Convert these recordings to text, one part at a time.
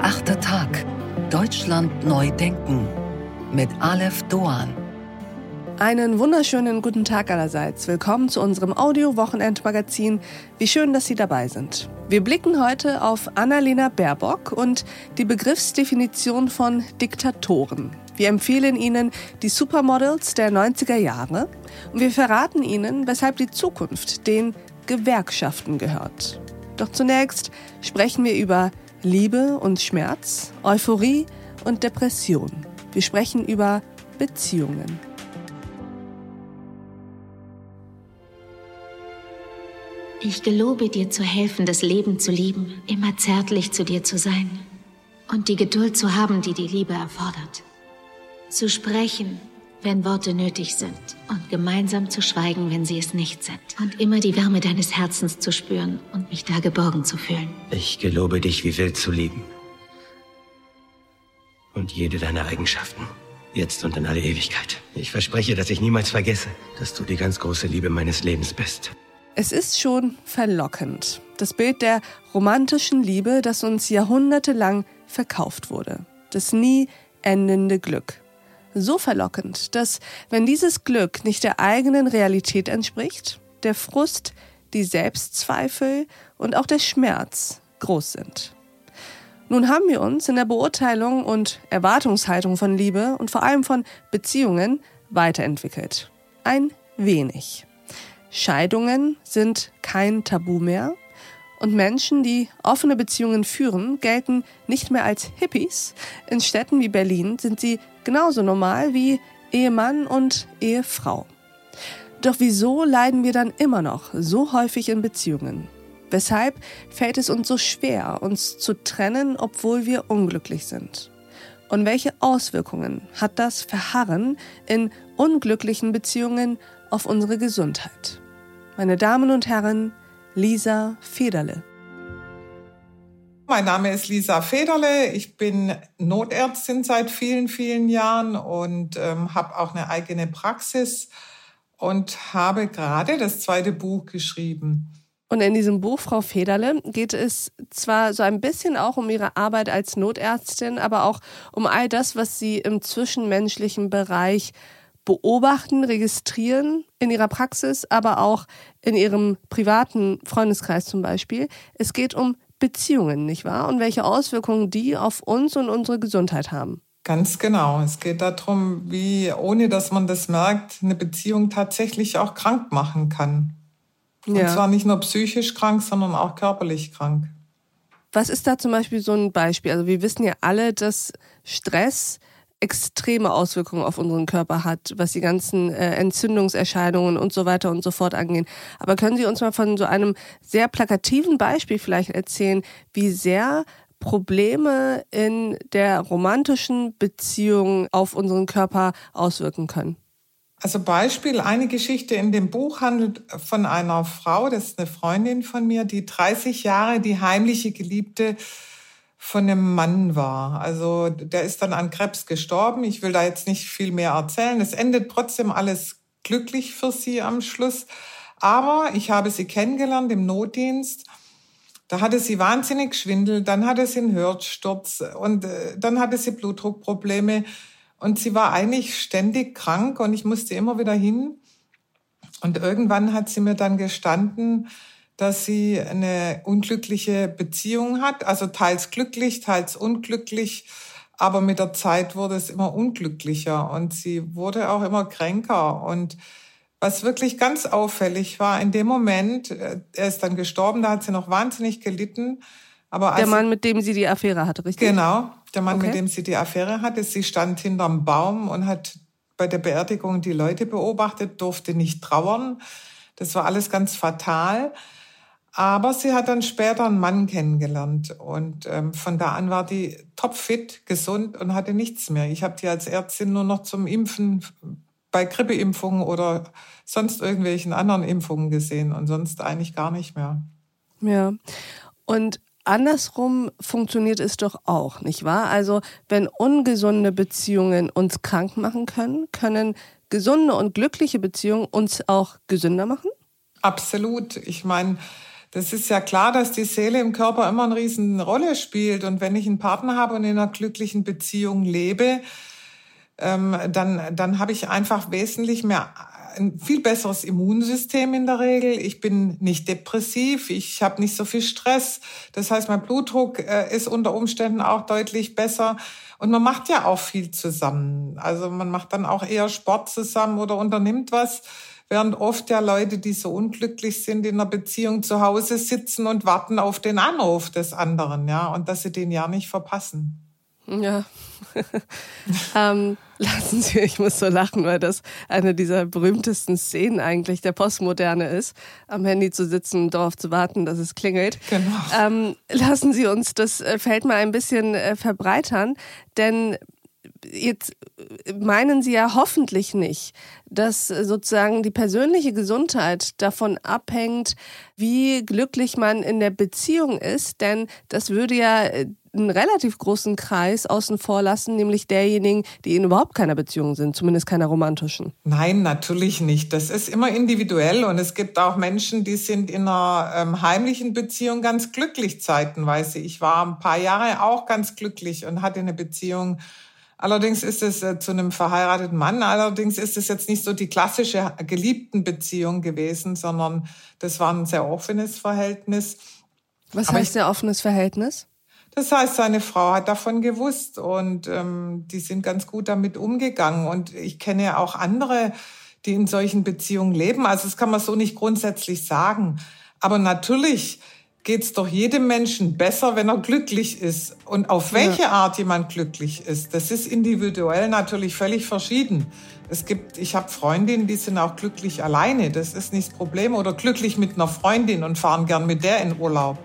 Der achte Tag. Deutschland neu denken. Mit Aleph Doan. Einen wunderschönen guten Tag allerseits. Willkommen zu unserem Audio-Wochenendmagazin. Wie schön, dass Sie dabei sind. Wir blicken heute auf Annalena Baerbock und die Begriffsdefinition von Diktatoren. Wir empfehlen Ihnen die Supermodels der 90er Jahre und wir verraten Ihnen, weshalb die Zukunft den Gewerkschaften gehört. Doch zunächst sprechen wir über Liebe und Schmerz, Euphorie und Depression. Wir sprechen über Beziehungen. Ich gelobe dir zu helfen, das Leben zu lieben, immer zärtlich zu dir zu sein und die Geduld zu haben, die die Liebe erfordert. Zu sprechen, wenn Worte nötig sind und gemeinsam zu schweigen, wenn sie es nicht sind. Und immer die Wärme deines Herzens zu spüren und mich da geborgen zu fühlen. Ich gelobe dich wie wild zu lieben. Und jede deiner Eigenschaften. Jetzt und in alle Ewigkeit. Ich verspreche, dass ich niemals vergesse, dass du die ganz große Liebe meines Lebens bist. Es ist schon verlockend. Das Bild der romantischen Liebe, das uns jahrhundertelang verkauft wurde. Das nie endende Glück. So verlockend, dass, wenn dieses Glück nicht der eigenen Realität entspricht, der Frust, die Selbstzweifel und auch der Schmerz groß sind. Nun haben wir uns in der Beurteilung und Erwartungshaltung von Liebe und vor allem von Beziehungen weiterentwickelt. Ein wenig. Scheidungen sind kein Tabu mehr und Menschen, die offene Beziehungen führen, gelten nicht mehr als Hippies. In Städten wie Berlin sind sie genauso normal wie Ehemann und Ehefrau. Doch wieso leiden wir dann immer noch so häufig in Beziehungen? Weshalb fällt es uns so schwer, uns zu trennen, obwohl wir unglücklich sind? Und welche Auswirkungen hat das Verharren in unglücklichen Beziehungen auf unsere Gesundheit. Meine Damen und Herren, Lisa Federle. Mein Name ist Lisa Federle. Ich bin Notärztin seit vielen, vielen Jahren und ähm, habe auch eine eigene Praxis und habe gerade das zweite Buch geschrieben. Und in diesem Buch, Frau Federle, geht es zwar so ein bisschen auch um Ihre Arbeit als Notärztin, aber auch um all das, was Sie im zwischenmenschlichen Bereich beobachten, registrieren in ihrer Praxis, aber auch in ihrem privaten Freundeskreis zum Beispiel. Es geht um Beziehungen, nicht wahr? Und welche Auswirkungen die auf uns und unsere Gesundheit haben. Ganz genau. Es geht darum, wie, ohne dass man das merkt, eine Beziehung tatsächlich auch krank machen kann. Und ja. zwar nicht nur psychisch krank, sondern auch körperlich krank. Was ist da zum Beispiel so ein Beispiel? Also wir wissen ja alle, dass Stress extreme Auswirkungen auf unseren Körper hat, was die ganzen äh, Entzündungserscheinungen und so weiter und so fort angehen. Aber können Sie uns mal von so einem sehr plakativen Beispiel vielleicht erzählen, wie sehr Probleme in der romantischen Beziehung auf unseren Körper auswirken können? Also Beispiel, eine Geschichte in dem Buch handelt von einer Frau, das ist eine Freundin von mir, die 30 Jahre die heimliche Geliebte von einem Mann war. Also der ist dann an Krebs gestorben. Ich will da jetzt nicht viel mehr erzählen. Es endet trotzdem alles glücklich für sie am Schluss. Aber ich habe sie kennengelernt im Notdienst. Da hatte sie wahnsinnig Schwindel, dann hatte sie einen Hörsturz und äh, dann hatte sie Blutdruckprobleme und sie war eigentlich ständig krank und ich musste immer wieder hin. Und irgendwann hat sie mir dann gestanden, dass sie eine unglückliche Beziehung hat, also teils glücklich, teils unglücklich, aber mit der Zeit wurde es immer unglücklicher und sie wurde auch immer kränker und was wirklich ganz auffällig war, in dem Moment, äh, er ist dann gestorben, da hat sie noch wahnsinnig gelitten. Aber der Mann, mit dem sie die Affäre hatte, richtig? Genau, der Mann, okay. mit dem sie die Affäre hatte. Sie stand hinterm Baum und hat bei der Beerdigung die Leute beobachtet, durfte nicht trauern. Das war alles ganz fatal. Aber sie hat dann später einen Mann kennengelernt und ähm, von da an war die topfit, gesund und hatte nichts mehr. Ich habe die als Ärztin nur noch zum Impfen bei Grippeimpfungen oder sonst irgendwelchen anderen Impfungen gesehen und sonst eigentlich gar nicht mehr. Ja. Und andersrum funktioniert es doch auch, nicht wahr? Also, wenn ungesunde Beziehungen uns krank machen können, können gesunde und glückliche Beziehungen uns auch gesünder machen? Absolut. Ich meine, Das ist ja klar, dass die Seele im Körper immer eine riesen Rolle spielt. Und wenn ich einen Partner habe und in einer glücklichen Beziehung lebe, ähm, dann, dann habe ich einfach wesentlich mehr ein viel besseres Immunsystem in der Regel. Ich bin nicht depressiv, ich habe nicht so viel Stress. Das heißt, mein Blutdruck äh, ist unter Umständen auch deutlich besser. Und man macht ja auch viel zusammen. Also man macht dann auch eher Sport zusammen oder unternimmt was, während oft ja Leute, die so unglücklich sind in einer Beziehung zu Hause sitzen und warten auf den Anruf des anderen, ja, und dass sie den ja nicht verpassen. Ja. ähm, lassen Sie, ich muss so lachen, weil das eine dieser berühmtesten Szenen eigentlich der Postmoderne ist, am Handy zu sitzen und darauf zu warten, dass es klingelt. Genau. Ähm, lassen Sie uns das äh, Feld mal ein bisschen äh, verbreitern, denn jetzt meinen Sie ja hoffentlich nicht, dass sozusagen die persönliche Gesundheit davon abhängt, wie glücklich man in der Beziehung ist, denn das würde ja äh, einen relativ großen Kreis außen vor lassen, nämlich derjenigen, die in überhaupt keiner Beziehung sind, zumindest keiner romantischen. Nein, natürlich nicht. Das ist immer individuell und es gibt auch Menschen, die sind in einer ähm, heimlichen Beziehung ganz glücklich zeitenweise. Ich war ein paar Jahre auch ganz glücklich und hatte eine Beziehung. Allerdings ist es äh, zu einem verheirateten Mann. Allerdings ist es jetzt nicht so die klassische geliebten Beziehung gewesen, sondern das war ein sehr offenes Verhältnis. Was Aber heißt sehr offenes Verhältnis? Das heißt, seine Frau hat davon gewusst und ähm, die sind ganz gut damit umgegangen. Und ich kenne auch andere, die in solchen Beziehungen leben. Also das kann man so nicht grundsätzlich sagen. Aber natürlich geht's doch jedem Menschen besser, wenn er glücklich ist. Und auf welche ja. Art jemand glücklich ist, das ist individuell natürlich völlig verschieden. Es gibt, ich habe Freundinnen, die sind auch glücklich alleine. Das ist nicht das Problem. Oder glücklich mit einer Freundin und fahren gern mit der in Urlaub.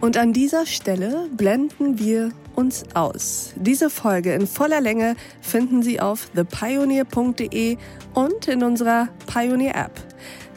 Und an dieser Stelle blenden wir uns aus. Diese Folge in voller Länge finden Sie auf thepioneer.de und in unserer Pioneer App.